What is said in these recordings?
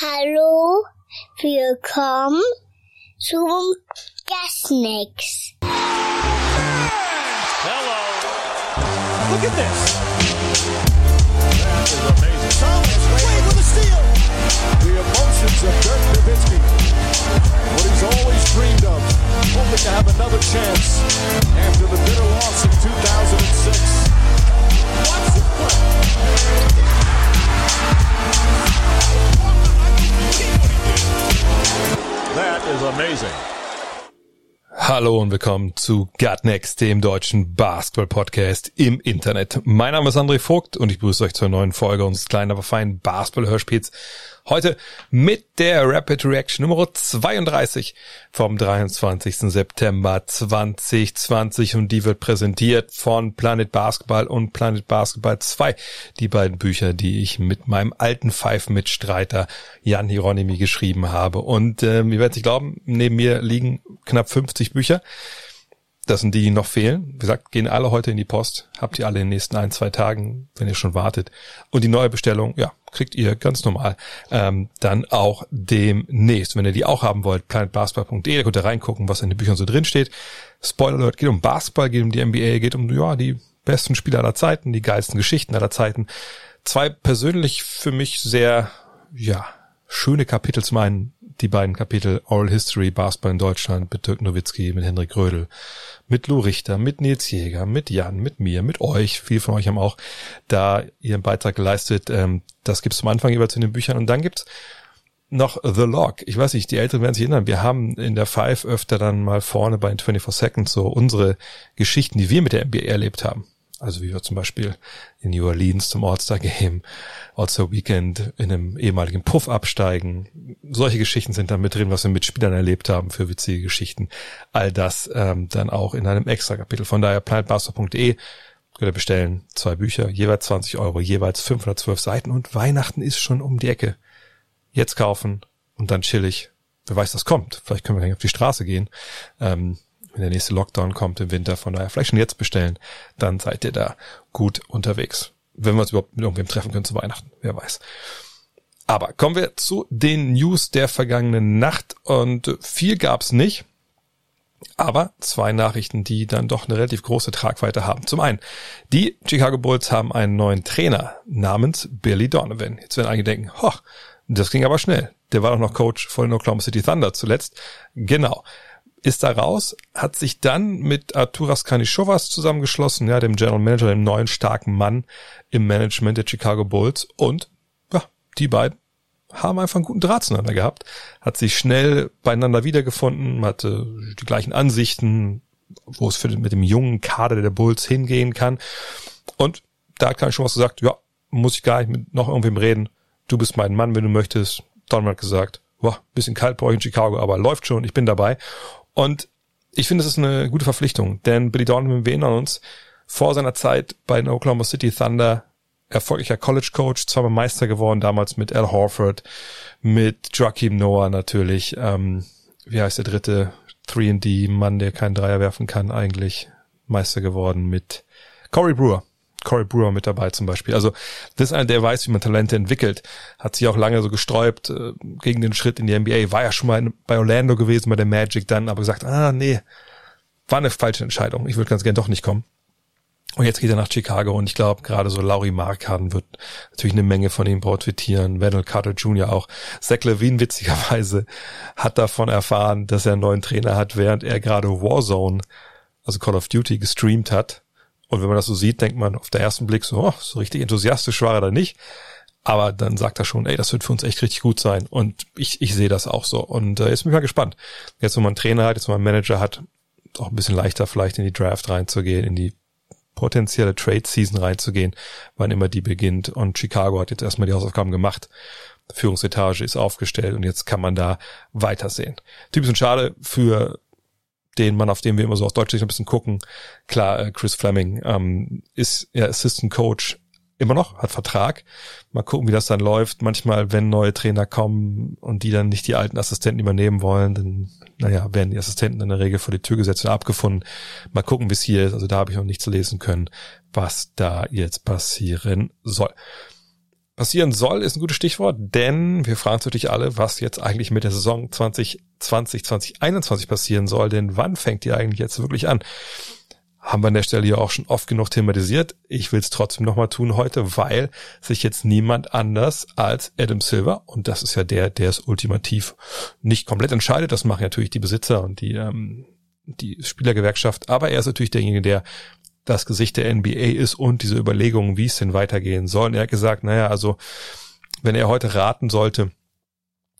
Hallo, willkommen zum Gasnix. Hello. Look at this. That is amazing. Thomas Wade with a steal. The emotions of Dirk Nowitzki. What he's always dreamed of. Hoping to have another chance after the bitter loss in 2006. Watch this play. Hallo und willkommen zu Gut Next, dem deutschen Basketball-Podcast im Internet. Mein Name ist André Vogt und ich begrüße euch zur neuen Folge unseres kleinen, aber feinen Basketball-Hörspiels. Heute mit der Rapid Reaction Nummer 32 vom 23. September 2020 und die wird präsentiert von Planet Basketball und Planet Basketball 2. Die beiden Bücher, die ich mit meinem alten Five-Mitstreiter Jan Hieronymi geschrieben habe. Und ähm, ihr werdet nicht glauben, neben mir liegen knapp 50 Bücher. Das sind die, die noch fehlen. Wie gesagt, gehen alle heute in die Post. Habt ihr alle in den nächsten ein, zwei Tagen, wenn ihr schon wartet. Und die neue Bestellung, ja, kriegt ihr ganz normal ähm, dann auch demnächst. Wenn ihr die auch haben wollt, planetbasketball.de, da könnt ihr reingucken, was in den Büchern so drin steht. Spoiler Alert, geht um Basketball, geht um die NBA, geht um ja die besten Spieler aller Zeiten, die geilsten Geschichten aller Zeiten. Zwei persönlich für mich sehr, ja, schöne Kapitel. Zum einen die beiden Kapitel Oral History, Basketball in Deutschland mit Dirk Nowitzki, mit Henrik Grödel, mit Lou Richter, mit Nils Jäger, mit Jan, mit mir, mit euch. Viele von euch haben auch da ihren Beitrag geleistet. Ähm, das gibt's zum Anfang jeweils in den Büchern. Und dann gibt's noch The Log. Ich weiß nicht, die Älteren werden sich erinnern. Wir haben in der Five öfter dann mal vorne bei den 24 Seconds so unsere Geschichten, die wir mit der NBA erlebt haben. Also wie wir zum Beispiel in New Orleans zum All-Star-Game, All-Star Weekend in einem ehemaligen Puff absteigen. Solche Geschichten sind da mit drin, was wir mit Spielern erlebt haben für witzige Geschichten. All das ähm, dann auch in einem extra Kapitel. Von daher planetbasketball.de könnt ihr bestellen. Zwei Bücher, jeweils 20 Euro, jeweils 512 Seiten und Weihnachten ist schon um die Ecke. Jetzt kaufen und dann chillig. Wer weiß, das kommt. Vielleicht können wir gleich auf die Straße gehen. Ähm, wenn der nächste Lockdown kommt im Winter. Von daher vielleicht schon jetzt bestellen, dann seid ihr da gut unterwegs. Wenn wir uns überhaupt mit irgendwem treffen können zu Weihnachten, wer weiß. Aber kommen wir zu den News der vergangenen Nacht und viel gab's nicht. Aber zwei Nachrichten, die dann doch eine relativ große Tragweite haben. Zum einen, die Chicago Bulls haben einen neuen Trainer namens Billy Donovan. Jetzt werden einige denken, hoch, das ging aber schnell. Der war doch noch Coach von Oklahoma City Thunder zuletzt. Genau ist da raus, hat sich dann mit Arturas Kanishovas zusammengeschlossen, ja, dem General Manager, dem neuen starken Mann im Management der Chicago Bulls und ja, die beiden haben einfach einen guten Draht zueinander gehabt, hat sich schnell beieinander wiedergefunden, hatte die gleichen Ansichten, wo es für mit dem jungen Kader der Bulls hingehen kann und da hat Kanishovas gesagt, ja, muss ich gar nicht mit noch irgendwem reden, du bist mein Mann, wenn du möchtest. Hat gesagt, boah, bisschen kalt bei euch in Chicago, aber läuft schon, ich bin dabei. Und ich finde, es ist eine gute Verpflichtung, denn Billy Donovan, wir erinnern uns, vor seiner Zeit bei den Oklahoma City Thunder erfolgreicher College Coach, zweimal Meister geworden, damals mit Al Horford, mit Joachim Noah natürlich, ähm, wie heißt der dritte 3D-Mann, der keinen Dreier werfen kann, eigentlich Meister geworden mit Corey Brewer. Corey Brewer mit dabei zum Beispiel. Also das ist einer, der weiß, wie man Talente entwickelt. Hat sich auch lange so gesträubt äh, gegen den Schritt in die NBA. War ja schon mal in, bei Orlando gewesen, bei der Magic dann, aber gesagt, ah nee, war eine falsche Entscheidung. Ich würde ganz gern doch nicht kommen. Und jetzt geht er nach Chicago und ich glaube, gerade so Laurie Markharden wird natürlich eine Menge von ihm profitieren. Wendell Carter Jr. auch. Zach Levine witzigerweise hat davon erfahren, dass er einen neuen Trainer hat, während er gerade Warzone, also Call of Duty, gestreamt hat und wenn man das so sieht, denkt man auf den ersten Blick so, oh, so richtig enthusiastisch war er da nicht. Aber dann sagt er schon, ey, das wird für uns echt richtig gut sein. Und ich, ich sehe das auch so. Und äh, jetzt bin ich mal gespannt. Jetzt, wo man einen Trainer hat, jetzt, wo man einen Manager hat, auch ein bisschen leichter vielleicht in die Draft reinzugehen, in die potenzielle Trade-Season reinzugehen, wann immer die beginnt. Und Chicago hat jetzt erstmal die Hausaufgaben gemacht. Führungsetage ist aufgestellt und jetzt kann man da weitersehen. Typ ist schade für den Mann, auf den wir immer so aus Deutsch ein bisschen gucken. Klar, äh, Chris Fleming ähm, ist ja Assistant Coach immer noch, hat Vertrag. Mal gucken, wie das dann läuft. Manchmal, wenn neue Trainer kommen und die dann nicht die alten Assistenten übernehmen wollen, dann, naja, werden die Assistenten in der Regel vor die Tür gesetzt und abgefunden. Mal gucken, wie es hier ist. Also da habe ich noch nichts lesen können, was da jetzt passieren soll. Passieren soll, ist ein gutes Stichwort, denn wir fragen uns natürlich alle, was jetzt eigentlich mit der Saison 2020, 2021 passieren soll, denn wann fängt die eigentlich jetzt wirklich an? Haben wir an der Stelle ja auch schon oft genug thematisiert. Ich will es trotzdem nochmal tun heute, weil sich jetzt niemand anders als Adam Silver, und das ist ja der, der es ultimativ nicht komplett entscheidet, das machen natürlich die Besitzer und die, ähm, die Spielergewerkschaft, aber er ist natürlich derjenige, der das Gesicht der NBA ist und diese Überlegungen, wie es denn weitergehen soll. Und er hat gesagt, naja, also wenn er heute raten sollte,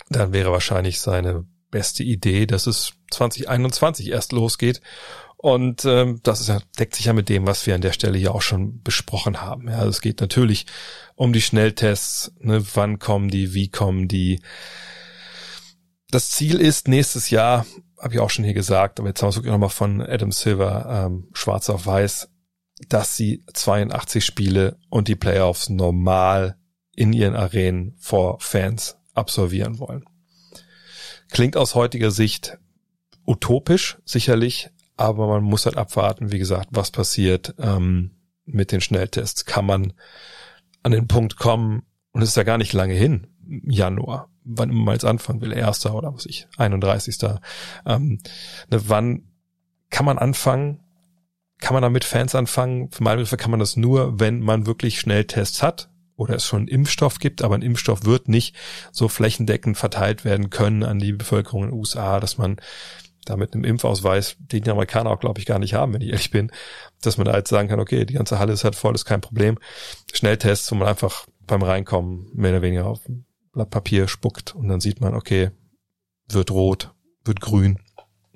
dann wäre wahrscheinlich seine beste Idee, dass es 2021 erst losgeht. Und ähm, das ist deckt sich ja mit dem, was wir an der Stelle ja auch schon besprochen haben. Ja, also es geht natürlich um die Schnelltests, ne, wann kommen die, wie kommen die. Das Ziel ist nächstes Jahr, habe ich auch schon hier gesagt, aber jetzt haben wir es wirklich nochmal von Adam Silver ähm, schwarz auf weiß, dass sie 82 Spiele und die Playoffs normal in ihren Arenen vor Fans absolvieren wollen. Klingt aus heutiger Sicht utopisch, sicherlich, aber man muss halt abwarten, wie gesagt, was passiert ähm, mit den Schnelltests. Kann man an den Punkt kommen, und es ist ja gar nicht lange hin, Januar, wann immer man jetzt anfangen will, erster oder was ich, 31. Ähm, ne, wann kann man anfangen, kann man damit Fans anfangen? Für meine Begriffe kann man das nur, wenn man wirklich Schnelltests hat oder es schon einen Impfstoff gibt, aber ein Impfstoff wird nicht so flächendeckend verteilt werden können an die Bevölkerung in den USA, dass man da mit einem Impfausweis, den die Amerikaner auch, glaube ich, gar nicht haben, wenn ich ehrlich bin, dass man da jetzt sagen kann, okay, die ganze Halle ist halt voll, ist kein Problem. Schnelltests, wo man einfach beim Reinkommen mehr oder weniger auf ein Blatt Papier spuckt und dann sieht man, okay, wird rot, wird grün,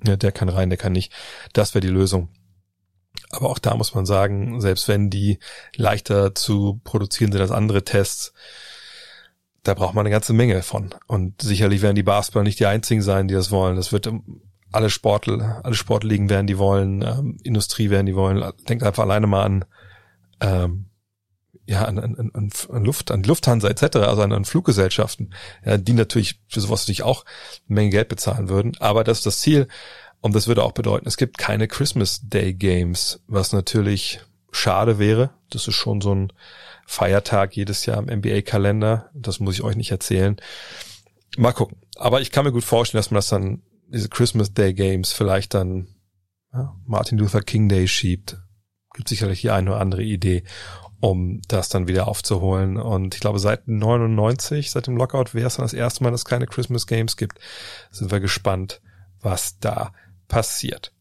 ja, der kann rein, der kann nicht. Das wäre die Lösung. Aber auch da muss man sagen, selbst wenn die leichter zu produzieren sind als andere Tests, da braucht man eine ganze Menge von. Und sicherlich werden die Basketball nicht die einzigen sein, die das wollen. Das wird alle Sportler, alle Sportligen werden die wollen, ähm, Industrie werden die wollen. Denkt einfach alleine mal an, ähm, ja, an, an, an, an Luft, an Lufthansa etc., also an, an Fluggesellschaften, ja, die natürlich für sowas natürlich auch eine Menge Geld bezahlen würden. Aber das ist das Ziel. Und das würde auch bedeuten, es gibt keine Christmas Day Games, was natürlich schade wäre. Das ist schon so ein Feiertag jedes Jahr im NBA-Kalender. Das muss ich euch nicht erzählen. Mal gucken. Aber ich kann mir gut vorstellen, dass man das dann, diese Christmas Day Games vielleicht dann ja, Martin Luther King Day schiebt. Gibt sicherlich die eine oder andere Idee, um das dann wieder aufzuholen. Und ich glaube, seit 99, seit dem Lockout wäre es dann das erste Mal, dass es keine Christmas Games gibt. Sind wir gespannt, was da passiert.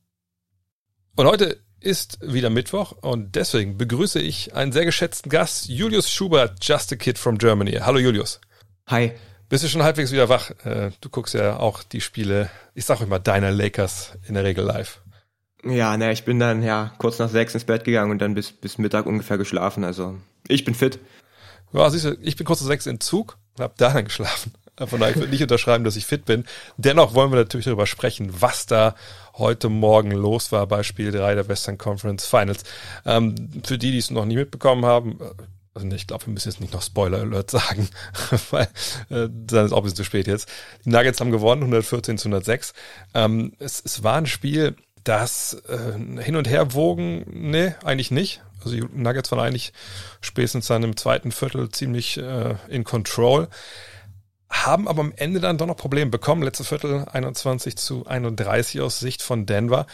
Und heute ist wieder Mittwoch und deswegen begrüße ich einen sehr geschätzten Gast, Julius Schubert, Just a Kid from Germany. Hallo Julius. Hi. Bist du schon halbwegs wieder wach? Äh, du guckst ja auch die Spiele, ich sag immer deiner Lakers in der Regel live. Ja, ne, ich bin dann ja kurz nach sechs ins Bett gegangen und dann bis, bis Mittag ungefähr geschlafen. Also ich bin fit. Ja, siehst du, ich bin kurz nach sechs in Zug und hab da dann geschlafen. Von daher, ich würde nicht unterschreiben, dass ich fit bin. Dennoch wollen wir natürlich darüber sprechen, was da heute Morgen los war bei Spiel 3 der Western Conference Finals. Ähm, für die, die es noch nie mitbekommen haben, äh, also ich glaube, wir müssen jetzt nicht noch Spoiler Alert sagen, weil äh, dann ist auch ein bisschen zu spät jetzt. Die Nuggets haben gewonnen, 114 zu 106. Ähm, es, es war ein Spiel, das äh, hin und her wogen, nee, eigentlich nicht. Also die Nuggets waren eigentlich spätestens dann im zweiten Viertel ziemlich äh, in Control haben aber am Ende dann doch noch Probleme bekommen. Letzte Viertel 21 zu 31 aus Sicht von Denver.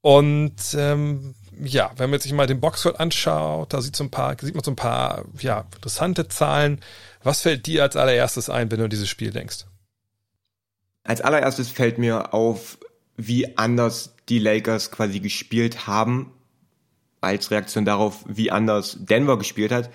Und ähm, ja, wenn man sich mal den Boxscore anschaut, da sieht, so ein paar, sieht man so ein paar ja, interessante Zahlen. Was fällt dir als allererstes ein, wenn du an dieses Spiel denkst? Als allererstes fällt mir auf, wie anders die Lakers quasi gespielt haben, als Reaktion darauf, wie anders Denver gespielt hat.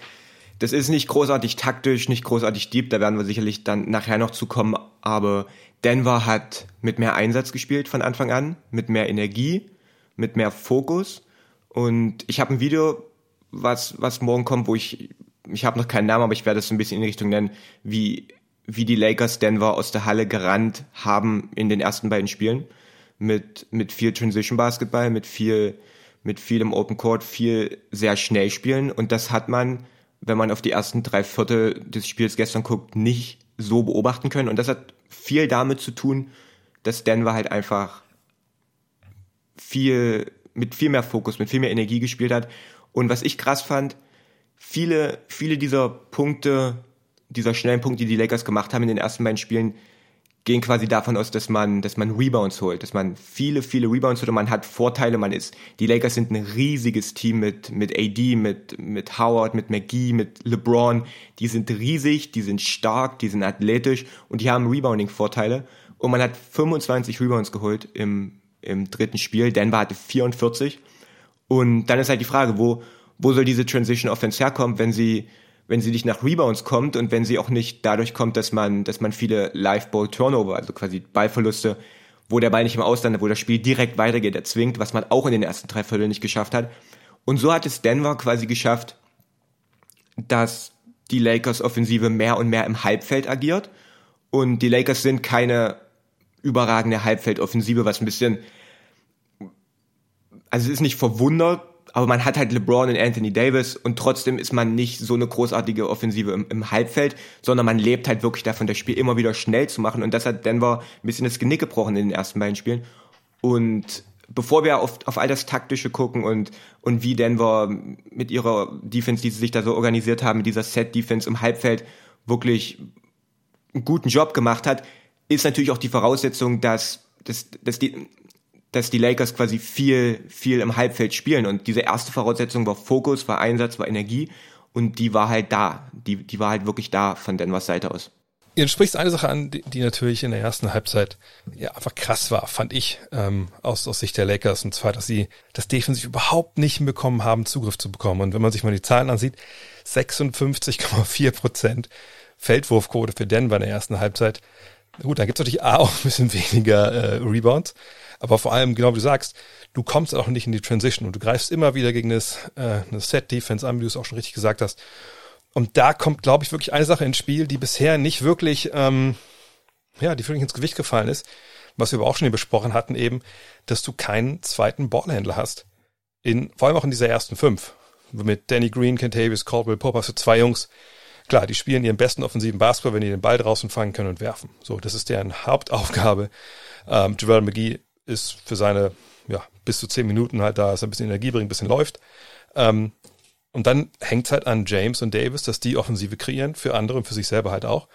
Das ist nicht großartig taktisch, nicht großartig deep, da werden wir sicherlich dann nachher noch zu kommen, aber Denver hat mit mehr Einsatz gespielt von Anfang an, mit mehr Energie, mit mehr Fokus. Und ich habe ein Video, was, was morgen kommt, wo ich, ich habe noch keinen Namen, aber ich werde es ein bisschen in die Richtung nennen, wie, wie die Lakers Denver aus der Halle gerannt haben in den ersten beiden Spielen. Mit, mit viel Transition Basketball, mit viel, mit viel im Open Court, viel sehr schnell spielen. Und das hat man wenn man auf die ersten drei Viertel des Spiels gestern guckt, nicht so beobachten können. Und das hat viel damit zu tun, dass Denver halt einfach viel, mit viel mehr Fokus, mit viel mehr Energie gespielt hat. Und was ich krass fand, viele, viele dieser Punkte dieser schnellen Punkte, die die Lakers gemacht haben in den ersten beiden Spielen, gehen quasi davon aus, dass man, dass man Rebounds holt, dass man viele, viele Rebounds holt und man hat Vorteile, man ist, die Lakers sind ein riesiges Team mit, mit AD, mit, mit Howard, mit McGee, mit LeBron, die sind riesig, die sind stark, die sind athletisch und die haben Rebounding-Vorteile. Und man hat 25 Rebounds geholt im, im dritten Spiel, Denver hatte 44 und dann ist halt die Frage, wo, wo soll diese Transition Offense herkommen, wenn sie, wenn sie nicht nach Rebounds kommt und wenn sie auch nicht dadurch kommt, dass man, dass man viele Live-Ball-Turnover, also quasi Ballverluste, wo der Ball nicht im Ausland, wo das Spiel direkt weitergeht, erzwingt, was man auch in den ersten drei Vierteln nicht geschafft hat. Und so hat es Denver quasi geschafft, dass die Lakers Offensive mehr und mehr im Halbfeld agiert. Und die Lakers sind keine überragende Halbfeldoffensive, was ein bisschen, also es ist nicht verwundert, aber man hat halt LeBron und Anthony Davis und trotzdem ist man nicht so eine großartige Offensive im, im, Halbfeld, sondern man lebt halt wirklich davon, das Spiel immer wieder schnell zu machen und das hat Denver ein bisschen das Genick gebrochen in den ersten beiden Spielen. Und bevor wir auf, auf all das Taktische gucken und, und wie Denver mit ihrer Defense, die sie sich da so organisiert haben, mit dieser Set-Defense im Halbfeld wirklich einen guten Job gemacht hat, ist natürlich auch die Voraussetzung, dass, dass, dass die, dass die Lakers quasi viel, viel im Halbfeld spielen. Und diese erste Voraussetzung war Fokus, war Einsatz, war Energie. Und die war halt da. Die, die war halt wirklich da von Denvers Seite aus. Ihr sprichst eine Sache an, die, die natürlich in der ersten Halbzeit ja einfach krass war, fand ich, ähm, aus, aus Sicht der Lakers. Und zwar, dass sie das defensiv überhaupt nicht bekommen haben, Zugriff zu bekommen. Und wenn man sich mal die Zahlen ansieht, 56,4 Prozent Feldwurfquote für Denver in der ersten Halbzeit. Gut, dann gibt's natürlich A auch ein bisschen weniger äh, Rebounds. Aber vor allem, genau wie du sagst, du kommst auch nicht in die Transition und du greifst immer wieder gegen das, äh, eine Set-Defense an, wie du es auch schon richtig gesagt hast. Und da kommt, glaube ich, wirklich eine Sache ins Spiel, die bisher nicht wirklich, ähm, ja, die wirklich ins Gewicht gefallen ist, was wir aber auch schon hier besprochen hatten, eben, dass du keinen zweiten Ballhändler hast. In, vor allem auch in dieser ersten fünf. Mit Danny Green, Kentavious, Caldwell Pope hast zwei Jungs. Klar, die spielen ihren besten offensiven Basketball, wenn die den Ball draußen fangen können und werfen. So, das ist deren Hauptaufgabe. Ähm, Javel McGee ist für seine, ja, bis zu zehn Minuten halt da, er ein bisschen Energie bringt, ein bisschen läuft. Ähm, und dann hängt es halt an James und Davis, dass die Offensive kreieren, für andere und für sich selber halt auch.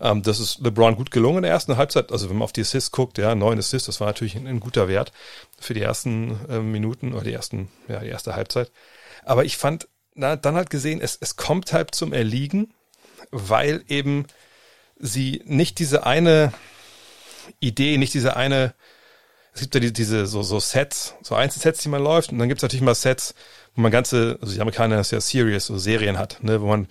Ähm, das ist LeBron gut gelungen in der ersten Halbzeit. Also wenn man auf die Assists guckt, ja, neun Assists, das war natürlich ein, ein guter Wert für die ersten äh, Minuten oder die ersten, ja, die erste Halbzeit. Aber ich fand, na, dann halt gesehen, es, es kommt halt zum Erliegen, weil eben sie nicht diese eine Idee, nicht diese eine es gibt ja die, diese so, so Sets, so Einzelsets, die man läuft, und dann gibt es natürlich mal Sets, wo man ganze, also die Amerikaner das ja Series, so Serien hat, ne, wo man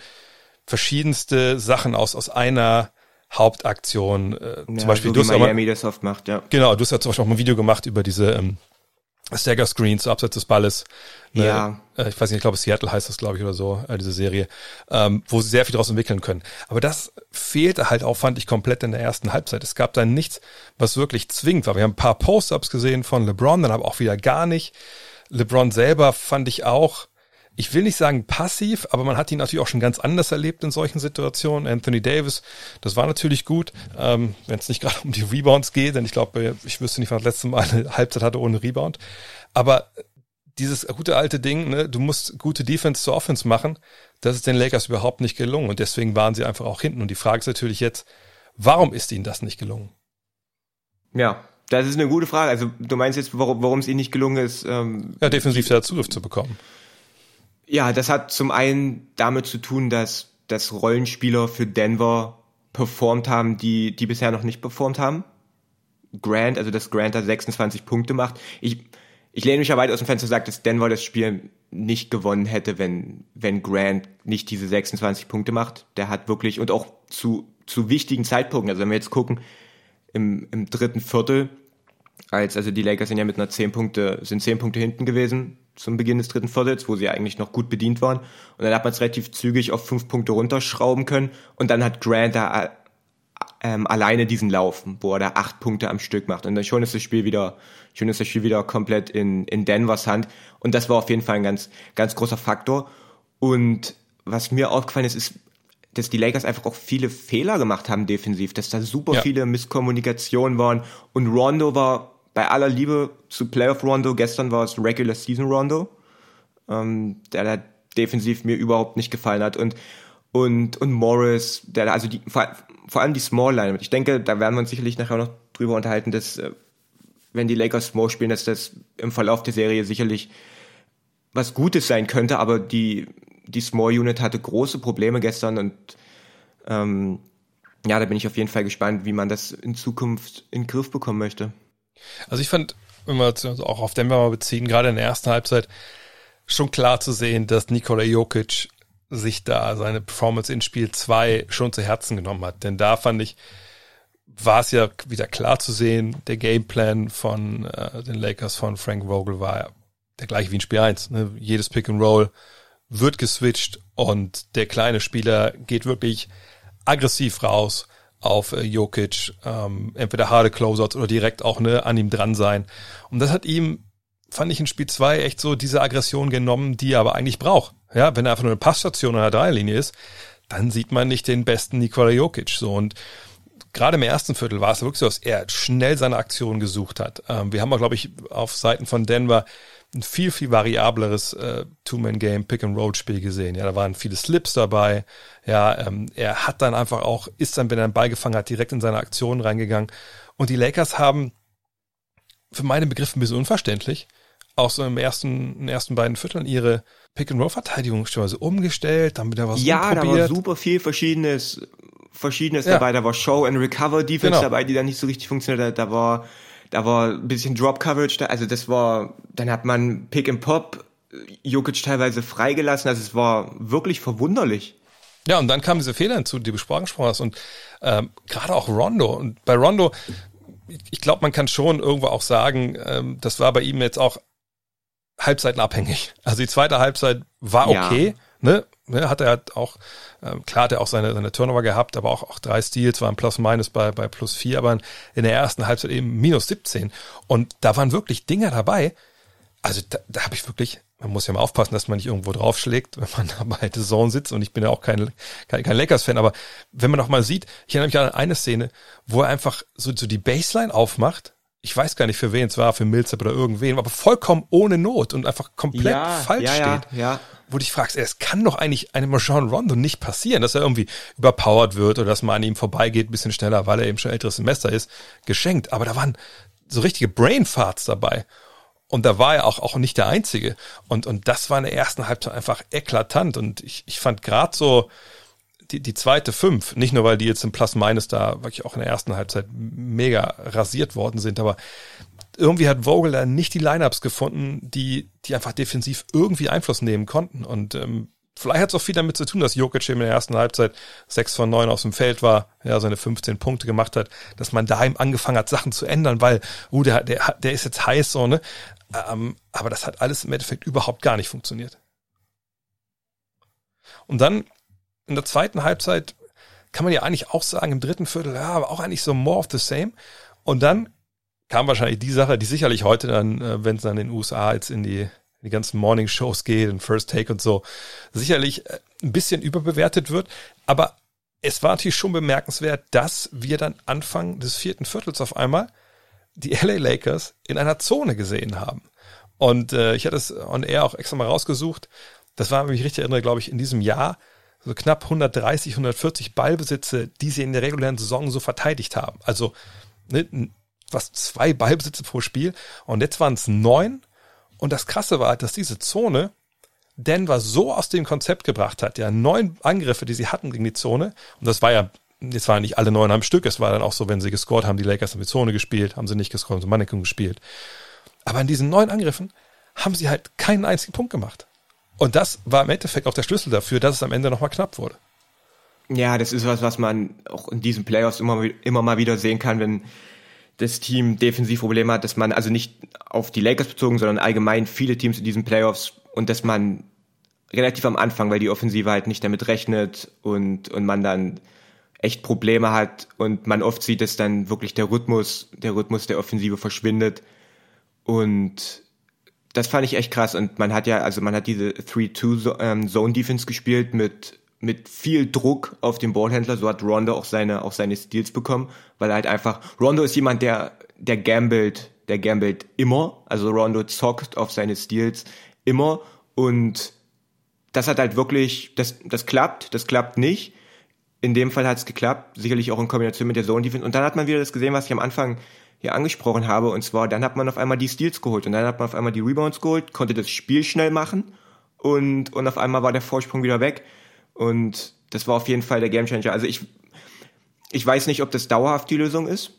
verschiedenste Sachen aus, aus einer Hauptaktion, äh, ja, zum Beispiel so du hast Miami das oft macht, ja. Genau, du hast ja zum Beispiel auch mal ein Video gemacht über diese ähm, Stagger Screens abseits des Balles. Ne? Ja. Äh, ich weiß nicht, ich glaube Seattle heißt das, glaube ich, oder so, äh, diese Serie, ähm, wo sie sehr viel daraus entwickeln können. Aber das fehlte halt auch, fand ich, komplett in der ersten Halbzeit. Es gab da nichts, was wirklich zwingend war. Wir haben ein paar Post-Ups gesehen von LeBron, dann aber auch wieder gar nicht. LeBron selber fand ich auch ich will nicht sagen passiv, aber man hat ihn natürlich auch schon ganz anders erlebt in solchen Situationen. Anthony Davis, das war natürlich gut, ähm, wenn es nicht gerade um die Rebounds geht, denn ich glaube, ich wüsste nicht, wann das letzte Mal eine Halbzeit hatte ohne Rebound. Aber dieses gute alte Ding, ne, du musst gute Defense zur Offense machen, das ist den Lakers überhaupt nicht gelungen und deswegen waren sie einfach auch hinten. Und die Frage ist natürlich jetzt, warum ist ihnen das nicht gelungen? Ja, das ist eine gute Frage. Also du meinst jetzt, warum, warum es ihnen nicht gelungen ist, ähm, ja, defensiv da Zugriff zu bekommen. Ja, das hat zum einen damit zu tun, dass, dass Rollenspieler für Denver performt haben, die, die bisher noch nicht performt haben. Grant, also dass Grant da 26 Punkte macht. Ich, ich lehne mich ja weit aus dem Fenster und sage, dass Denver das Spiel nicht gewonnen hätte, wenn, wenn Grant nicht diese 26 Punkte macht. Der hat wirklich, und auch zu, zu wichtigen Zeitpunkten, also wenn wir jetzt gucken, im, im dritten Viertel, als, also die Lakers sind ja mit einer 10 Punkte, sind 10 Punkte hinten gewesen, zum Beginn des dritten Viertels, wo sie eigentlich noch gut bedient waren. Und dann hat man es relativ zügig auf fünf Punkte runterschrauben können. Und dann hat Grant da äh, ähm, alleine diesen Lauf, wo er da acht Punkte am Stück macht. Und dann schon ist das Spiel wieder, schon ist das Spiel wieder komplett in, in Denvers Hand. Und das war auf jeden Fall ein ganz, ganz großer Faktor. Und was mir aufgefallen ist, ist, dass die Lakers einfach auch viele Fehler gemacht haben defensiv, dass da super ja. viele Misskommunikationen waren. Und Rondo war bei aller Liebe zu Playoff Rondo, gestern war es Regular Season Rondo, ähm, der da defensiv mir überhaupt nicht gefallen hat. Und, und, und Morris, der, also die, vor, vor allem die Small Line. Ich denke, da werden wir uns sicherlich nachher noch drüber unterhalten, dass, äh, wenn die Lakers Small spielen, dass das im Verlauf der Serie sicherlich was Gutes sein könnte, aber die, die Small Unit hatte große Probleme gestern und ähm, ja, da bin ich auf jeden Fall gespannt, wie man das in Zukunft in den Griff bekommen möchte. Also ich fand, wenn wir uns auch auf Denver mal beziehen, gerade in der ersten Halbzeit, schon klar zu sehen, dass Nikola Jokic sich da seine Performance in Spiel 2 schon zu Herzen genommen hat. Denn da fand ich, war es ja wieder klar zu sehen, der Gameplan von äh, den Lakers von Frank Vogel war der gleiche wie in Spiel 1. Ne? Jedes Pick and Roll wird geswitcht und der kleine Spieler geht wirklich aggressiv raus auf äh, Jokic, ähm, entweder harte Closeouts oder direkt auch ne, an ihm dran sein. Und das hat ihm, fand ich in Spiel 2 echt so diese Aggression genommen, die er aber eigentlich braucht. Ja, wenn er einfach nur eine Passstation an der Dreierlinie ist, dann sieht man nicht den besten Nikola Jokic. So und gerade im ersten Viertel war es wirklich so, dass er schnell seine Aktion gesucht hat. Ähm, wir haben auch, glaube ich, auf Seiten von Denver ein viel, viel variableres äh, Two-Man-Game, Pick-and-Roll-Spiel gesehen. Ja, da waren viele Slips dabei. Ja, ähm, er hat dann einfach auch, ist dann, wenn er einen Ball gefangen hat, direkt in seine Aktionen reingegangen. Und die Lakers haben für meine Begriffe ein bisschen unverständlich auch so im ersten, in den ersten beiden Vierteln ihre Pick-and-Roll-Verteidigung so umgestellt, dann wieder was Ja, da war super viel Verschiedenes, Verschiedenes ja. dabei. Da war Show and Recover Defense genau. dabei, die dann nicht so richtig funktioniert hat. Da war da war ein bisschen Drop Coverage da, also das war, dann hat man Pick and Pop, Jokic teilweise freigelassen, also es war wirklich verwunderlich. Ja, und dann kamen diese Fehler hinzu, die du besprochen hast und ähm, gerade auch Rondo und bei Rondo, ich glaube, man kann schon irgendwo auch sagen, ähm, das war bei ihm jetzt auch halbseitenabhängig. Also die zweite Halbzeit war okay, ja. ne? Ne? Hat er halt auch ähm, klar hat er auch seine, seine Turnover gehabt, aber auch, auch drei Steals waren plus minus bei, bei plus vier, aber in der ersten Halbzeit eben minus 17. Und da waren wirklich Dinger dabei. Also da, da habe ich wirklich, man muss ja mal aufpassen, dass man nicht irgendwo draufschlägt, wenn man da bei The Zone sitzt und ich bin ja auch kein, kein, kein Lakers-Fan, aber wenn man noch mal sieht, ich erinnere mich an eine Szene, wo er einfach so, so die Baseline aufmacht ich weiß gar nicht für wen es war, für Millsap oder irgendwen, aber vollkommen ohne Not und einfach komplett ja, falsch ja, steht. Ja, ja. Wo du dich fragst, es kann doch eigentlich einem Marjon Rondo nicht passieren, dass er irgendwie überpowered wird oder dass man an ihm vorbeigeht, ein bisschen schneller, weil er eben schon älteres Semester ist, geschenkt. Aber da waren so richtige Brainfarts dabei. Und da war er auch, auch nicht der Einzige. Und, und das war in der ersten Halbzeit einfach eklatant. Und ich, ich fand gerade so, die, die zweite Fünf, nicht nur weil die jetzt im Plus Minus da wirklich auch in der ersten Halbzeit mega rasiert worden sind, aber irgendwie hat Vogel da nicht die Lineups gefunden, die, die einfach defensiv irgendwie Einfluss nehmen konnten. Und ähm, vielleicht hat es auch viel damit zu tun, dass Jokic in der ersten Halbzeit sechs von neun aus dem Feld war, ja, seine 15 Punkte gemacht hat, dass man da ihm angefangen hat, Sachen zu ändern, weil, uh, der, der, der ist jetzt heiß, so, ne? Ähm, aber das hat alles im Endeffekt überhaupt gar nicht funktioniert. Und dann in der zweiten Halbzeit kann man ja eigentlich auch sagen, im dritten Viertel, ja, aber auch eigentlich so more of the same. Und dann kam wahrscheinlich die Sache, die sicherlich heute dann, äh, wenn es dann in den USA jetzt in die, in die ganzen Morning-Shows geht, in First Take und so, sicherlich äh, ein bisschen überbewertet wird. Aber es war natürlich schon bemerkenswert, dass wir dann Anfang des vierten Viertels auf einmal die LA Lakers in einer Zone gesehen haben. Und äh, ich hatte es on air auch extra mal rausgesucht. Das war, wenn ich richtig erinnere, glaube ich, in diesem Jahr so knapp 130, 140 Ballbesitze, die sie in der regulären Saison so verteidigt haben. Also ne, was zwei Ballbesitze pro Spiel. Und jetzt waren es neun. Und das Krasse war, dass diese Zone Denver so aus dem Konzept gebracht hat. Ja, neun Angriffe, die sie hatten gegen die Zone. Und das war ja, jetzt waren nicht alle neun am Stück. Es war dann auch so, wenn sie gescored haben, die Lakers haben die Zone gespielt, haben sie nicht gescored, haben sie Mannequin gespielt. Aber in diesen neun Angriffen haben sie halt keinen einzigen Punkt gemacht. Und das war im Endeffekt auch der Schlüssel dafür, dass es am Ende nochmal knapp wurde. Ja, das ist was, was man auch in diesen Playoffs immer, immer mal wieder sehen kann, wenn das Team Defensivprobleme hat, dass man also nicht auf die Lakers bezogen, sondern allgemein viele Teams in diesen Playoffs und dass man relativ am Anfang, weil die Offensive halt nicht damit rechnet und, und man dann echt Probleme hat und man oft sieht, dass dann wirklich der Rhythmus, der Rhythmus der Offensive verschwindet und das fand ich echt krass. Und man hat ja, also man hat diese 3-2-Zone-Defense ähm, gespielt mit, mit viel Druck auf den Ballhändler. So hat Rondo auch seine, auch seine Steals bekommen, weil er halt einfach, Rondo ist jemand, der, der gambelt, der gambelt immer. Also Rondo zockt auf seine Steals immer und das hat halt wirklich, das, das klappt, das klappt nicht. In dem Fall hat es geklappt, sicherlich auch in Kombination mit der Zone Defense. Und dann hat man wieder das gesehen, was ich am Anfang hier angesprochen habe. Und zwar, dann hat man auf einmal die Steals geholt und dann hat man auf einmal die Rebounds geholt, konnte das Spiel schnell machen und, und auf einmal war der Vorsprung wieder weg. Und das war auf jeden Fall der Gamechanger. Also ich, ich weiß nicht, ob das dauerhaft die Lösung ist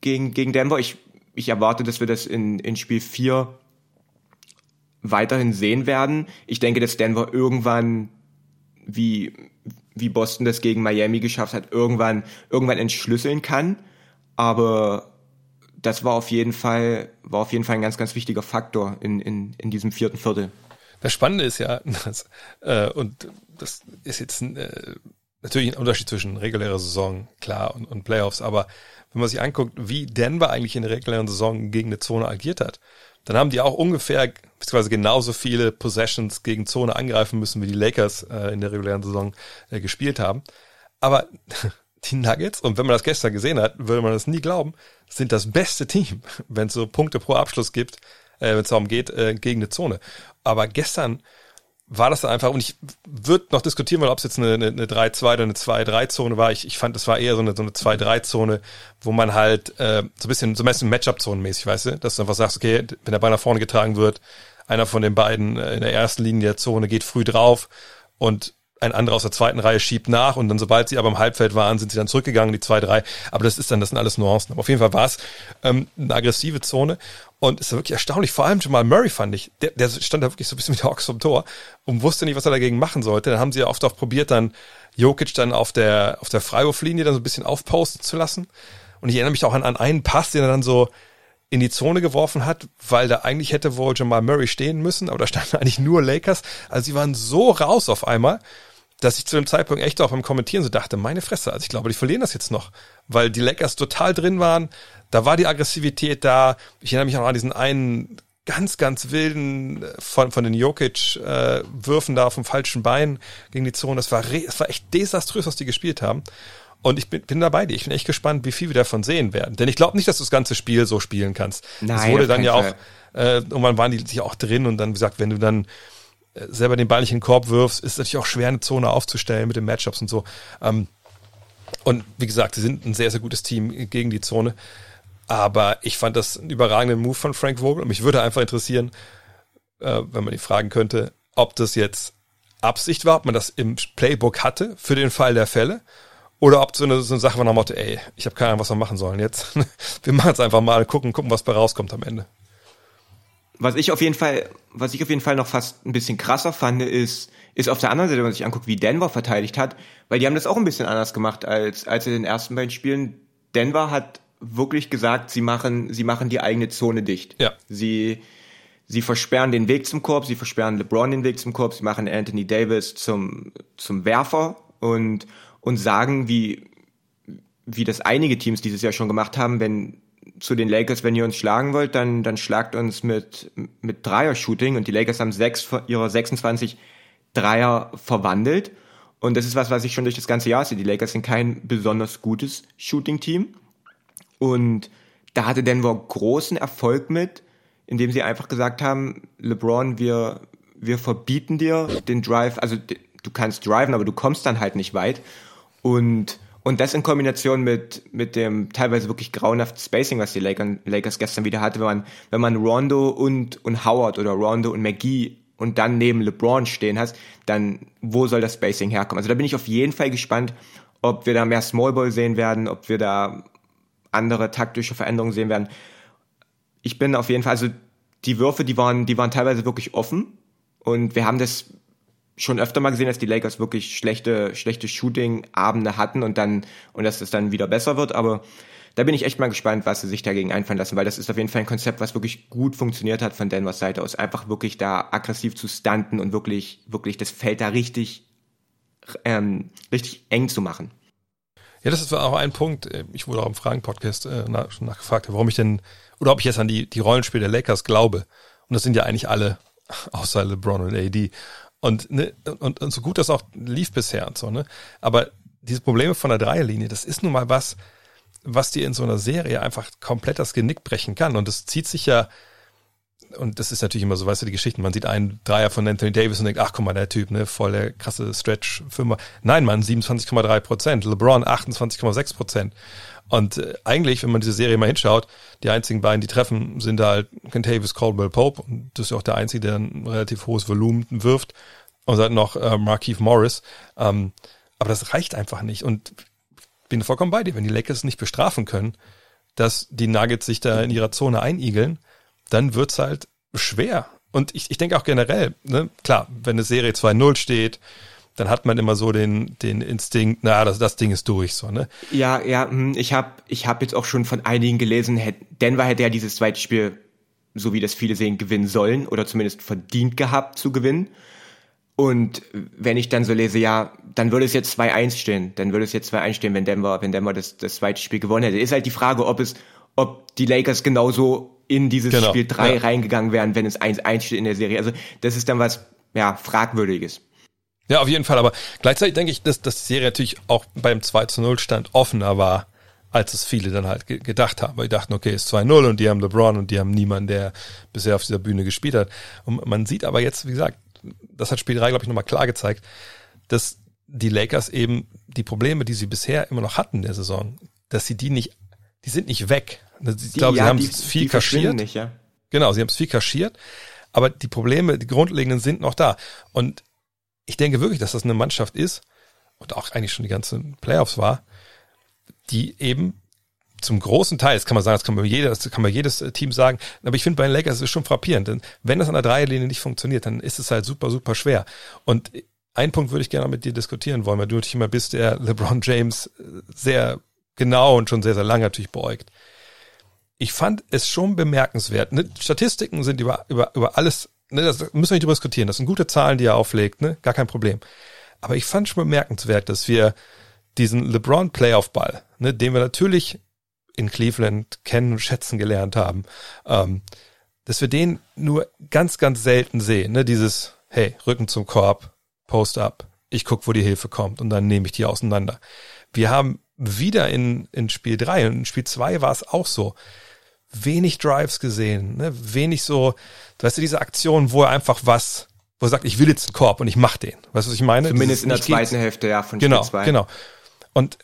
gegen, gegen Denver. Ich, ich erwarte, dass wir das in, in Spiel 4 weiterhin sehen werden. Ich denke, dass Denver irgendwann, wie, wie Boston das gegen Miami geschafft hat, irgendwann, irgendwann entschlüsseln kann. Aber das war auf jeden Fall, war auf jeden Fall ein ganz, ganz wichtiger Faktor in, in, in diesem vierten Viertel. Das Spannende ist ja, dass, äh, und das ist jetzt äh, natürlich ein Unterschied zwischen regulärer Saison, klar, und, und Playoffs, aber wenn man sich anguckt, wie Denver eigentlich in der regulären Saison gegen eine Zone agiert hat, dann haben die auch ungefähr, beziehungsweise genauso viele Possessions gegen Zone angreifen müssen, wie die Lakers äh, in der regulären Saison äh, gespielt haben. Aber die Nuggets, und wenn man das gestern gesehen hat, würde man das nie glauben, sind das beste Team, wenn es so Punkte pro Abschluss gibt, äh, wenn es darum geht, äh, gegen eine Zone. Aber gestern war das dann einfach, und ich würde noch diskutieren, ob es jetzt eine, eine, eine 3-2 oder eine 2-3-Zone war. Ich, ich fand, das war eher so eine, so eine 2-3-Zone, wo man halt äh, so ein bisschen, so ein bisschen Matchup-Zonen-mäßig, weißt du, dass du einfach sagst, okay, wenn der Ball nach vorne getragen wird, einer von den beiden äh, in der ersten Linie der Zone geht früh drauf und ein anderer aus der zweiten Reihe schiebt nach und dann, sobald sie aber im Halbfeld waren, sind sie dann zurückgegangen, die zwei, drei. Aber das ist dann, das sind alles Nuancen. Aber auf jeden Fall war es ähm, eine aggressive Zone und es ist wirklich erstaunlich. Vor allem Jamal Murray fand ich, der, der stand da wirklich so ein bisschen wie der Ochs vom Tor und wusste nicht, was er dagegen machen sollte. Dann haben sie ja oft auch probiert, dann Jokic dann auf der, auf der Freiwurflinie dann so ein bisschen aufposten zu lassen. Und ich erinnere mich auch an, an einen Pass, den er dann so in die Zone geworfen hat, weil da eigentlich hätte wohl Jamal Murray stehen müssen, aber da standen eigentlich nur Lakers. Also sie waren so raus auf einmal dass ich zu dem Zeitpunkt echt auch beim Kommentieren so dachte, meine Fresse, also ich glaube, die verlieren das jetzt noch, weil die Lakers total drin waren, da war die Aggressivität da. Ich erinnere mich auch an diesen einen ganz, ganz wilden äh, von, von den Jokic-Würfen äh, da dem falschen Bein gegen die Zone. Das war, das war echt desaströs, was die gespielt haben. Und ich bin, bin dabei dir. Ich bin echt gespannt, wie viel wir davon sehen werden. Denn ich glaube nicht, dass du das ganze Spiel so spielen kannst. Nein, es wurde dann ja Fall. auch, äh, irgendwann waren die sich auch drin und dann, wie gesagt, wenn du dann selber den Ball nicht in den Korb wirfst, ist natürlich auch schwer, eine Zone aufzustellen mit den Matchups und so. Ähm, und wie gesagt, sie sind ein sehr, sehr gutes Team gegen die Zone. Aber ich fand das einen überragenden Move von Frank Vogel. Und mich würde einfach interessieren, äh, wenn man ihn fragen könnte, ob das jetzt Absicht war, ob man das im Playbook hatte für den Fall der Fälle. Oder ob so eine, so eine Sache war nach Motto, ey, ich habe keine Ahnung, was wir machen sollen jetzt. wir machen es einfach mal, gucken, gucken, was bei rauskommt am Ende. Was ich auf jeden Fall, was ich auf jeden Fall noch fast ein bisschen krasser fand, ist, ist auf der anderen Seite, wenn man sich anguckt, wie Denver verteidigt hat, weil die haben das auch ein bisschen anders gemacht als, als in den ersten beiden Spielen. Denver hat wirklich gesagt, sie machen, sie machen die eigene Zone dicht. Ja. Sie, sie versperren den Weg zum Korb, sie versperren LeBron den Weg zum Korb, sie machen Anthony Davis zum, zum Werfer und, und sagen, wie, wie das einige Teams dieses Jahr schon gemacht haben, wenn zu den Lakers, wenn ihr uns schlagen wollt, dann, dann schlagt uns mit, mit Dreier-Shooting und die Lakers haben sechs ihrer 26 Dreier verwandelt. Und das ist was, was ich schon durch das ganze Jahr sehe. Die Lakers sind kein besonders gutes Shooting-Team. Und da hatte Denver großen Erfolg mit, indem sie einfach gesagt haben, LeBron, wir, wir verbieten dir den Drive, also du kannst driven, aber du kommst dann halt nicht weit. Und und das in Kombination mit, mit dem teilweise wirklich grauenhaften Spacing, was die Lakers, Lakers gestern wieder hatte, wenn man, wenn man Rondo und, und Howard oder Rondo und McGee und dann neben LeBron stehen hast, dann wo soll das Spacing herkommen? Also da bin ich auf jeden Fall gespannt, ob wir da mehr Smallball sehen werden, ob wir da andere taktische Veränderungen sehen werden. Ich bin auf jeden Fall, also die Würfe, die waren, die waren teilweise wirklich offen und wir haben das schon öfter mal gesehen, dass die Lakers wirklich schlechte, schlechte Shooting-Abende hatten und dann, und dass es dann wieder besser wird, aber da bin ich echt mal gespannt, was sie sich dagegen einfallen lassen, weil das ist auf jeden Fall ein Konzept, was wirklich gut funktioniert hat von Denvers Seite aus. Einfach wirklich da aggressiv zu stunten und wirklich, wirklich das Feld da richtig, ähm, richtig eng zu machen. Ja, das ist auch ein Punkt. Ich wurde auch im Fragen-Podcast äh, nach, nachgefragt, warum ich denn, oder ob ich jetzt an die, die Rollenspiele der Lakers glaube. Und das sind ja eigentlich alle, außer LeBron und AD. Und, ne, und, und so gut das auch lief bisher und so, ne? Aber diese Probleme von der Dreierlinie, das ist nun mal was, was dir in so einer Serie einfach komplett das Genick brechen kann. Und das zieht sich ja und das ist natürlich immer so, weißt du, die Geschichten, man sieht einen Dreier von Anthony Davis und denkt, ach guck mal, der Typ, ne, voll der krasse Stretch-Fünfer. Nein, Mann, 27,3 Prozent, LeBron 28,6 Prozent. Und äh, eigentlich, wenn man diese Serie mal hinschaut, die einzigen beiden, die treffen, sind da halt Kentavious Caldwell Pope. Und das ist auch der einzige, der ein relativ hohes Volumen wirft. Und dann noch äh, Markeith Morris. Ähm, aber das reicht einfach nicht. Und bin vollkommen bei dir. Wenn die Lakers nicht bestrafen können, dass die Nuggets sich da in ihrer Zone einigeln, dann wird's halt schwer. Und ich, ich denke auch generell, ne, klar, wenn eine Serie 2-0 steht, dann hat man immer so den, den Instinkt, na, das, das Ding ist durch, so, ne? Ja, ja, hm, ich habe ich hab jetzt auch schon von einigen gelesen, Denver hätte ja dieses zweite Spiel, so wie das viele sehen, gewinnen sollen oder zumindest verdient gehabt zu gewinnen. Und wenn ich dann so lese, ja, dann würde es jetzt 2-1 stehen, dann würde es jetzt 2-1 stehen, wenn Denver, wenn Denver das, das zweite Spiel gewonnen hätte. Ist halt die Frage, ob es, ob die Lakers genauso in dieses genau, Spiel 3 ja. reingegangen wären, wenn es 1-1 steht in der Serie. Also das ist dann was, ja, fragwürdiges. Ja, auf jeden Fall. Aber gleichzeitig denke ich, dass, dass die Serie natürlich auch beim 2 zu 0 Stand offener war, als es viele dann halt ge gedacht haben. Weil die dachten, okay, es ist 2-0 und die haben LeBron und die haben niemanden, der bisher auf dieser Bühne gespielt hat. Und man sieht aber jetzt, wie gesagt, das hat Spiel 3, glaube ich, nochmal klar gezeigt, dass die Lakers eben die Probleme, die sie bisher immer noch hatten in der Saison, dass sie die nicht, die sind nicht weg. Ich glaube, ja, sie haben es viel kaschiert. Nicht, ja. Genau, sie haben es viel kaschiert, aber die Probleme, die grundlegenden sind noch da. Und ich denke wirklich, dass das eine Mannschaft ist und auch eigentlich schon die ganzen Playoffs war, die eben zum großen Teil, das kann man sagen, das kann man, jeder, das kann man jedes Team sagen, aber ich finde bei den Lakers ist es schon frappierend, denn wenn das an der Dreierlinie nicht funktioniert, dann ist es halt super, super schwer. Und einen Punkt würde ich gerne mit dir diskutieren wollen, weil du natürlich immer bist, der LeBron James sehr genau und schon sehr, sehr lange natürlich beäugt. Ich fand es schon bemerkenswert. Ne? Statistiken sind über, über, über alles, ne, das müssen wir nicht drüber diskutieren. Das sind gute Zahlen, die er auflegt, ne? gar kein Problem. Aber ich fand schon bemerkenswert, dass wir diesen LeBron Playoff Ball, ne, den wir natürlich in Cleveland kennen und schätzen gelernt haben, ähm, dass wir den nur ganz, ganz selten sehen. Ne? Dieses, hey, Rücken zum Korb, Post-up, ich guck, wo die Hilfe kommt und dann nehme ich die auseinander. Wir haben wieder in, in Spiel 3 und in Spiel 2 war es auch so. Wenig Drives gesehen, ne? wenig so, weißt du, diese Aktion, wo er einfach was, wo er sagt, ich will jetzt einen Korb und ich mach den. Weißt du, was ich meine? Zumindest in der zweiten Hälfte, ja, von genau, Spiel 2. Genau, Und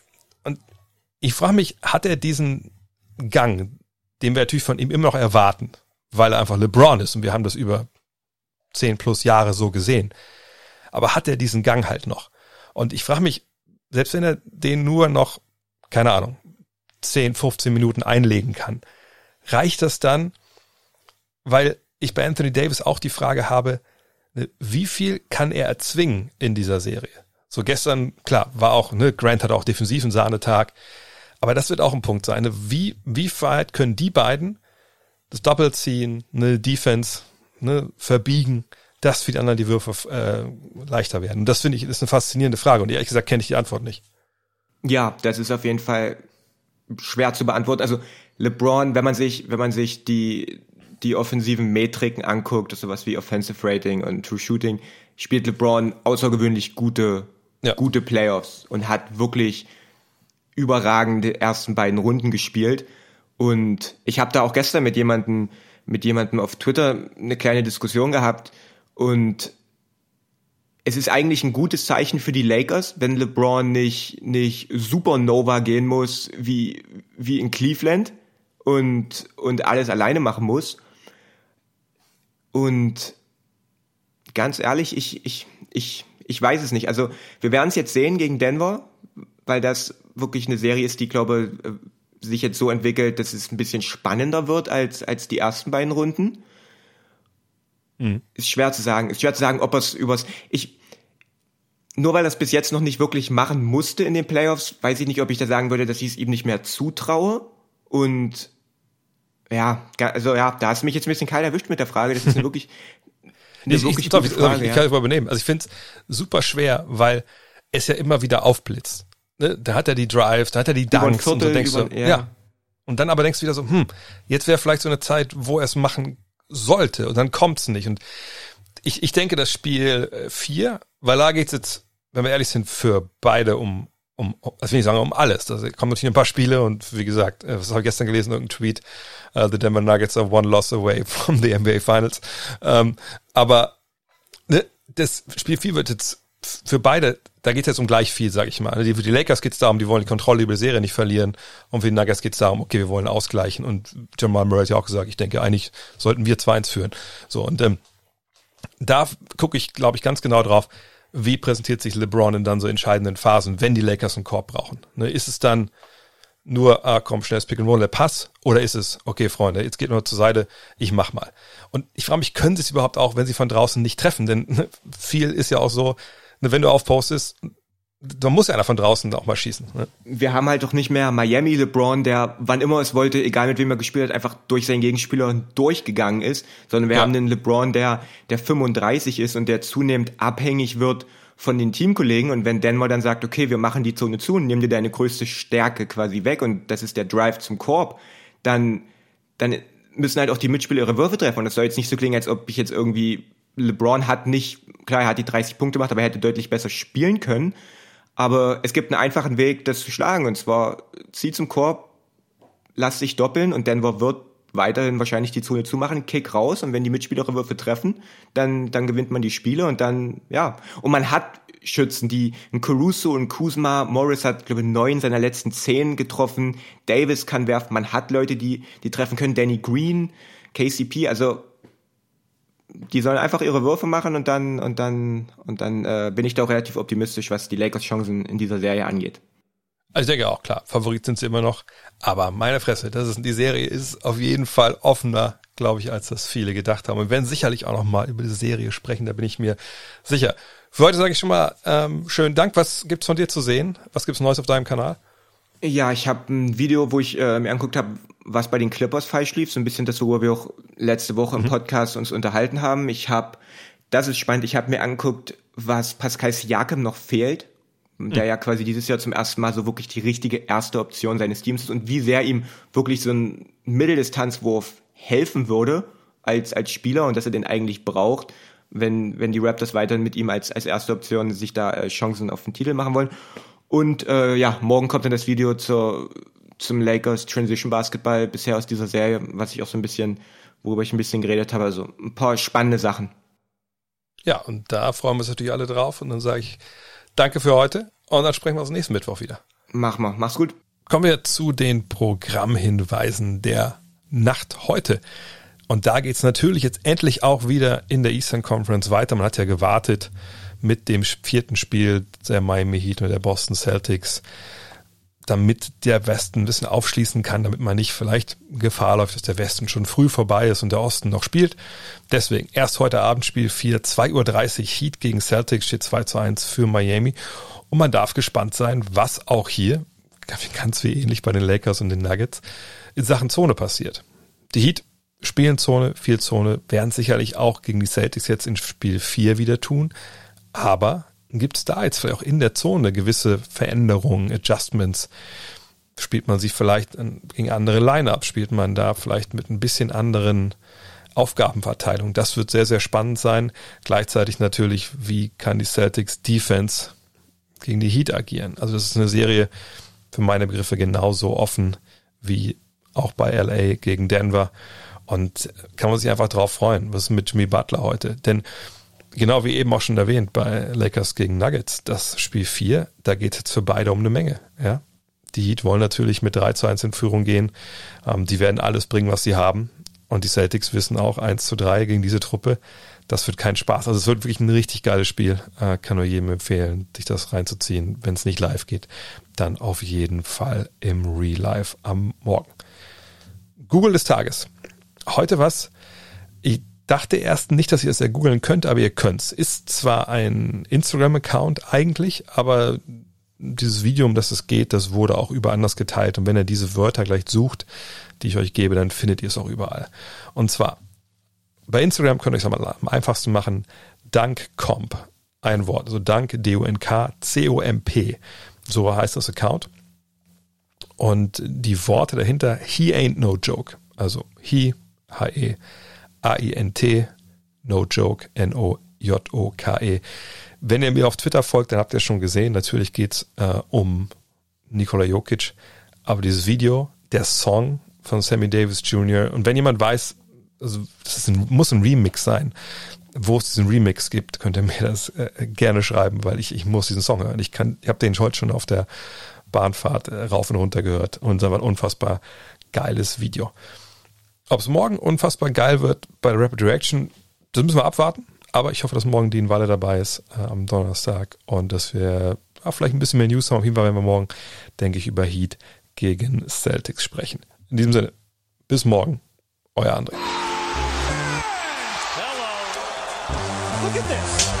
ich frage mich, hat er diesen Gang, den wir natürlich von ihm immer noch erwarten, weil er einfach LeBron ist und wir haben das über zehn plus Jahre so gesehen. Aber hat er diesen Gang halt noch? Und ich frage mich, selbst wenn er den nur noch, keine Ahnung, 10, 15 Minuten einlegen kann, reicht das dann? Weil ich bei Anthony Davis auch die Frage habe, ne, wie viel kann er erzwingen in dieser Serie? So gestern, klar, war auch, ne, Grant hat auch defensiv einen Sahnetag. Aber das wird auch ein Punkt sein. Wie, wie weit können die beiden das Double ziehen, eine Defense ne, verbiegen, dass für die anderen die Würfe äh, leichter werden? Und das finde ich ist eine faszinierende Frage. Und ehrlich gesagt kenne ich die Antwort nicht. Ja, das ist auf jeden Fall schwer zu beantworten. Also LeBron, wenn man sich, wenn man sich die die offensiven Metriken anguckt, sowas wie Offensive Rating und True Shooting, spielt LeBron außergewöhnlich gute ja. gute Playoffs und hat wirklich überragende ersten beiden Runden gespielt. Und ich habe da auch gestern mit jemandem mit jemandem auf Twitter eine kleine Diskussion gehabt und es ist eigentlich ein gutes Zeichen für die Lakers, wenn LeBron nicht nicht Supernova gehen muss wie wie in Cleveland und und alles alleine machen muss. Und ganz ehrlich, ich ich ich ich weiß es nicht. Also wir werden es jetzt sehen gegen Denver, weil das wirklich eine Serie ist, die, glaube äh, sich jetzt so entwickelt, dass es ein bisschen spannender wird als, als die ersten beiden Runden. Mhm. Ist schwer zu sagen. Ist schwer zu sagen, ob es übers. Ich, nur weil er es bis jetzt noch nicht wirklich machen musste in den Playoffs, weiß ich nicht, ob ich da sagen würde, dass ich es ihm nicht mehr zutraue. Und ja, also ja, da hast du mich jetzt ein bisschen kalt erwischt mit der Frage. Das ist eine wirklich, eine ich, wirklich ich, Frage, ich, ich, ich kann es mal übernehmen. Also ich finde es super schwer, weil es ja immer wieder aufblitzt ne, da hat er die Drives, da hat er die Dunks Viertel, und du denkst über, so, ja. ja. Und dann aber denkst du wieder so, hm, jetzt wäre vielleicht so eine Zeit, wo er es machen sollte und dann kommt's nicht. Und ich, ich denke, das Spiel 4, äh, weil da geht's jetzt, wenn wir ehrlich sind, für beide um um, das will ich sagen, um alles. Da kommen natürlich ein paar Spiele und wie gesagt, äh, was habe ich gestern gelesen, irgendein Tweet, uh, the Denver Nuggets are one loss away from the NBA Finals. Ähm, aber ne, das Spiel 4 wird jetzt für beide, da geht es jetzt um gleich viel, sage ich mal. Für die Lakers geht es darum, die wollen die Kontrolle über die Serie nicht verlieren. Und für die Nuggets geht es darum, okay, wir wollen ausgleichen. Und Jamal Murray hat ja auch gesagt, ich denke, eigentlich sollten wir 2-1 führen. So, und ähm, da gucke ich, glaube ich, ganz genau drauf, wie präsentiert sich LeBron in dann so entscheidenden Phasen, wenn die Lakers einen Korb brauchen. Ne, ist es dann nur, ah, komm, schnelles Pick and Roll, der Pass? Oder ist es, okay, Freunde, jetzt geht nur zur Seite, ich mach mal. Und ich frage mich, können sie es überhaupt auch, wenn sie von draußen nicht treffen? Denn ne, viel ist ja auch so, ne, wenn du aufpostest, da muss ja einer von draußen auch mal schießen. Ne? Wir haben halt doch nicht mehr Miami LeBron, der wann immer es wollte, egal mit wem er gespielt hat, einfach durch seinen Gegenspieler durchgegangen ist, sondern wir ja. haben einen LeBron, der der 35 ist und der zunehmend abhängig wird von den Teamkollegen und wenn Denver dann sagt, okay, wir machen die Zone zu und nehmen dir deine größte Stärke quasi weg und das ist der Drive zum Korb, dann dann müssen halt auch die Mitspieler ihre Würfe treffen und das soll jetzt nicht so klingen, als ob ich jetzt irgendwie LeBron hat nicht, klar, er hat die 30 Punkte gemacht, aber er hätte deutlich besser spielen können. Aber es gibt einen einfachen Weg, das zu schlagen. Und zwar, zieh zum Korb, lass dich doppeln und Denver wird weiterhin wahrscheinlich die Zone zumachen, Kick raus. Und wenn die Mitspieler Würfe treffen, dann, dann gewinnt man die Spiele und dann, ja. Und man hat Schützen, die ein Caruso und Kuzma, Morris hat, glaube ich, neun seiner letzten zehn getroffen, Davis kann werfen, man hat Leute, die, die treffen können, Danny Green, KCP, also die sollen einfach ihre Würfe machen und dann und dann und dann äh, bin ich da auch relativ optimistisch, was die Lakers Chancen in dieser Serie angeht. Also ich denke auch klar, Favorit sind sie immer noch, aber meine Fresse, das ist die Serie ist auf jeden Fall offener, glaube ich, als das viele gedacht haben. Und werden sicherlich auch noch mal über diese Serie sprechen, da bin ich mir sicher. Für heute sage ich schon mal ähm, schönen Dank. Was gibt's von dir zu sehen? Was gibt's Neues auf deinem Kanal? Ja, ich habe ein Video, wo ich äh, mir angeguckt habe, was bei den Clippers falsch lief, so ein bisschen das, worüber wir auch letzte Woche im mhm. Podcast uns unterhalten haben. Ich habe, das ist spannend, ich habe mir angeguckt, was Pascal Siakam noch fehlt, der mhm. ja quasi dieses Jahr zum ersten Mal so wirklich die richtige erste Option seines Teams ist und wie sehr ihm wirklich so ein Mitteldistanzwurf helfen würde als, als Spieler und dass er den eigentlich braucht, wenn, wenn die Raptors weiterhin mit ihm als, als erste Option sich da äh, Chancen auf den Titel machen wollen. Und äh, ja, morgen kommt dann das Video zur, zum Lakers Transition Basketball bisher aus dieser Serie, was ich auch so ein bisschen, worüber ich ein bisschen geredet habe. Also ein paar spannende Sachen. Ja, und da freuen wir uns natürlich alle drauf. Und dann sage ich danke für heute und dann sprechen wir uns nächsten Mittwoch wieder. Mach mal, mach's gut. Kommen wir zu den Programmhinweisen der Nacht heute. Und da geht's natürlich jetzt endlich auch wieder in der Eastern Conference weiter. Man hat ja gewartet mit dem vierten Spiel der Miami Heat und der Boston Celtics, damit der Westen ein bisschen aufschließen kann, damit man nicht vielleicht Gefahr läuft, dass der Westen schon früh vorbei ist und der Osten noch spielt. Deswegen erst heute Abend Spiel 4, 2.30 Uhr Heat gegen Celtics steht 2 zu 1 für Miami. Und man darf gespannt sein, was auch hier, ganz wie ähnlich bei den Lakers und den Nuggets, in Sachen Zone passiert. Die Heat spielen Zone, viel Zone, werden sicherlich auch gegen die Celtics jetzt in Spiel 4 wieder tun. Aber gibt es da jetzt vielleicht auch in der Zone gewisse Veränderungen, Adjustments? Spielt man sich vielleicht gegen andere Lineups? Spielt man da vielleicht mit ein bisschen anderen Aufgabenverteilung? Das wird sehr, sehr spannend sein. Gleichzeitig natürlich, wie kann die Celtics Defense gegen die Heat agieren? Also das ist eine Serie für meine Begriffe genauso offen wie auch bei LA gegen Denver. Und kann man sich einfach drauf freuen. Was ist mit Jimmy Butler heute? Denn genau wie eben auch schon erwähnt, bei Lakers gegen Nuggets, das Spiel 4, da geht es für beide um eine Menge. Ja? Die Heat wollen natürlich mit 3 zu 1 in Führung gehen. Ähm, die werden alles bringen, was sie haben. Und die Celtics wissen auch 1 zu 3 gegen diese Truppe. Das wird kein Spaß. Also es wird wirklich ein richtig geiles Spiel. Äh, kann nur jedem empfehlen, sich das reinzuziehen. Wenn es nicht live geht, dann auf jeden Fall im Real Life am Morgen. Google des Tages. Heute was, dachte erst nicht, dass ihr es ja googeln könnt, aber ihr könnt's. Ist zwar ein Instagram-Account eigentlich, aber dieses Video, um das es geht, das wurde auch überall anders geteilt. Und wenn ihr diese Wörter gleich sucht, die ich euch gebe, dann findet ihr es auch überall. Und zwar, bei Instagram könnt ihr es am einfachsten machen, Dankcomp. Ein Wort, also Dank, D-U-N-K, C-O-M-P. So heißt das Account. Und die Worte dahinter, he ain't no joke. Also he, H-E, A-I-N-T, no joke, N-O-J-O-K-E. Wenn ihr mir auf Twitter folgt, dann habt ihr schon gesehen, natürlich geht's äh, um Nikola Jokic. Aber dieses Video, der Song von Sammy Davis Jr. Und wenn jemand weiß, also das ein, muss ein Remix sein, wo es diesen Remix gibt, könnt ihr mir das äh, gerne schreiben, weil ich, ich muss diesen Song hören. Ich kann, ich habe den heute schon auf der Bahnfahrt äh, rauf und runter gehört und es war ein unfassbar geiles Video. Ob es morgen unfassbar geil wird bei der Rapid Reaction, das müssen wir abwarten. Aber ich hoffe, dass morgen Dean Walle dabei ist äh, am Donnerstag und dass wir ja, vielleicht ein bisschen mehr News haben. Auf jeden Fall werden wir morgen, denke ich, über Heat gegen Celtics sprechen. In diesem Sinne, bis morgen. Euer André. Hello. Look at this.